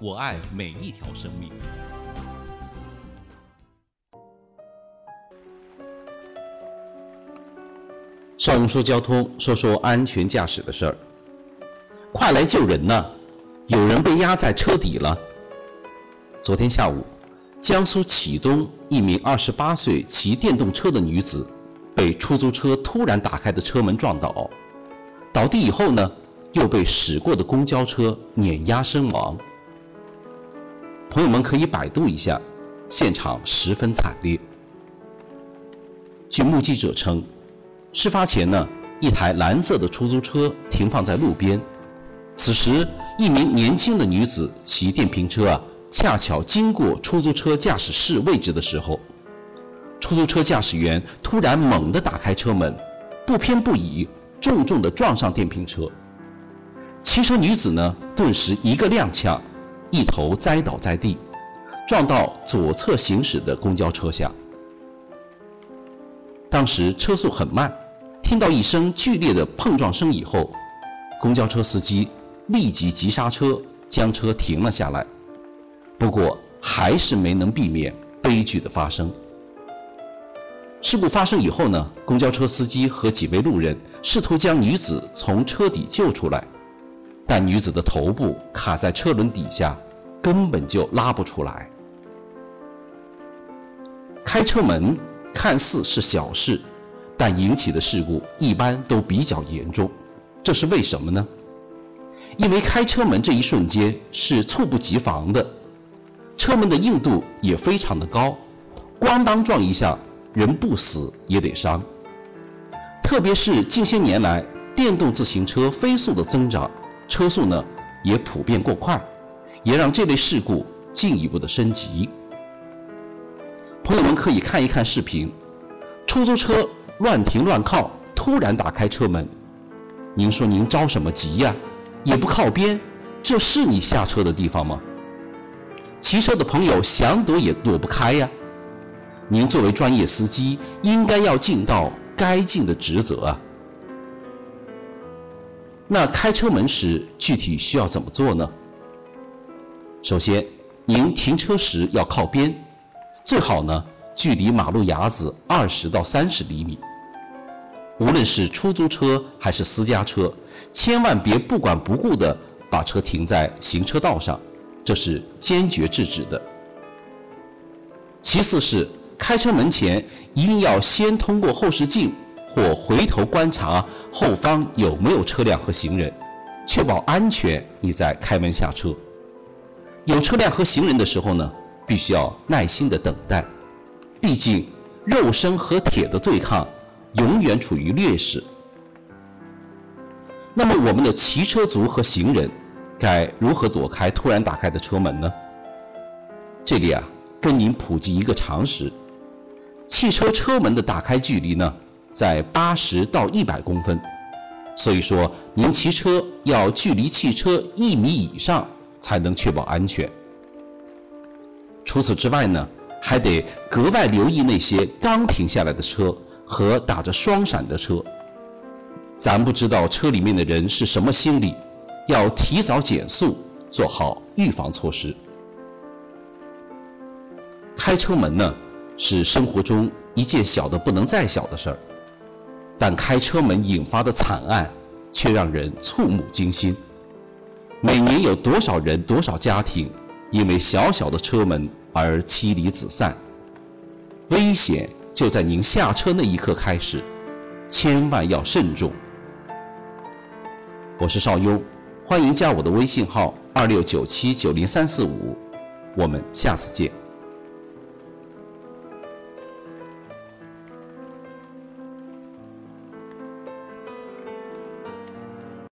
我爱每一条生命。邵雍说交通，说说安全驾驶的事儿。快来救人呐！有人被压在车底了。昨天下午，江苏启东一名二十八岁骑电动车的女子被出租车突然打开的车门撞倒，倒地以后呢，又被驶过的公交车碾压身亡。朋友们可以百度一下，现场十分惨烈。据目击者称，事发前呢，一台蓝色的出租车停放在路边，此时一名年轻的女子骑电瓶车啊，恰巧经过出租车驾驶室位置的时候，出租车驾驶员突然猛地打开车门，不偏不倚，重重地撞上电瓶车。骑车女子呢，顿时一个踉跄，一头栽倒在地，撞到左侧行驶的公交车下。当时车速很慢，听到一声剧烈的碰撞声以后，公交车司机立即急刹车，将车停了下来。不过还是没能避免悲剧的发生。事故发生以后呢，公交车司机和几位路人试图将女子从车底救出来，但女子的头部卡在车轮底下，根本就拉不出来。开车门看似是小事，但引起的事故一般都比较严重。这是为什么呢？因为开车门这一瞬间是猝不及防的，车门的硬度也非常的高，咣当撞一下，人不死也得伤。特别是近些年来，电动自行车飞速的增长，车速呢也普遍过快，也让这类事故进一步的升级。朋友们可以看一看视频，出租车乱停乱靠，突然打开车门，您说您着什么急呀？也不靠边，这是你下车的地方吗？骑车的朋友想躲也躲不开呀。您作为专业司机，应该要尽到该尽的职责啊。那开车门时具体需要怎么做呢？首先，您停车时要靠边，最好呢距离马路牙子二十到三十厘米。无论是出租车还是私家车，千万别不管不顾地把车停在行车道上，这是坚决制止的。其次是开车门前一定要先通过后视镜或回头观察后方有没有车辆和行人，确保安全，你再开门下车。有车辆和行人的时候呢，必须要耐心的等待，毕竟肉身和铁的对抗。永远处于劣势。那么，我们的骑车族和行人该如何躲开突然打开的车门呢？这里啊，跟您普及一个常识：汽车车门的打开距离呢，在八十到一百公分。所以说，您骑车要距离汽车一米以上，才能确保安全。除此之外呢，还得格外留意那些刚停下来的车。和打着双闪的车，咱不知道车里面的人是什么心理，要提早减速，做好预防措施。开车门呢，是生活中一件小的不能再小的事儿，但开车门引发的惨案，却让人触目惊心。每年有多少人、多少家庭，因为小小的车门而妻离子散？危险。就在您下车那一刻开始，千万要慎重。我是邵雍，欢迎加我的微信号二六九七九零三四五，我们下次见。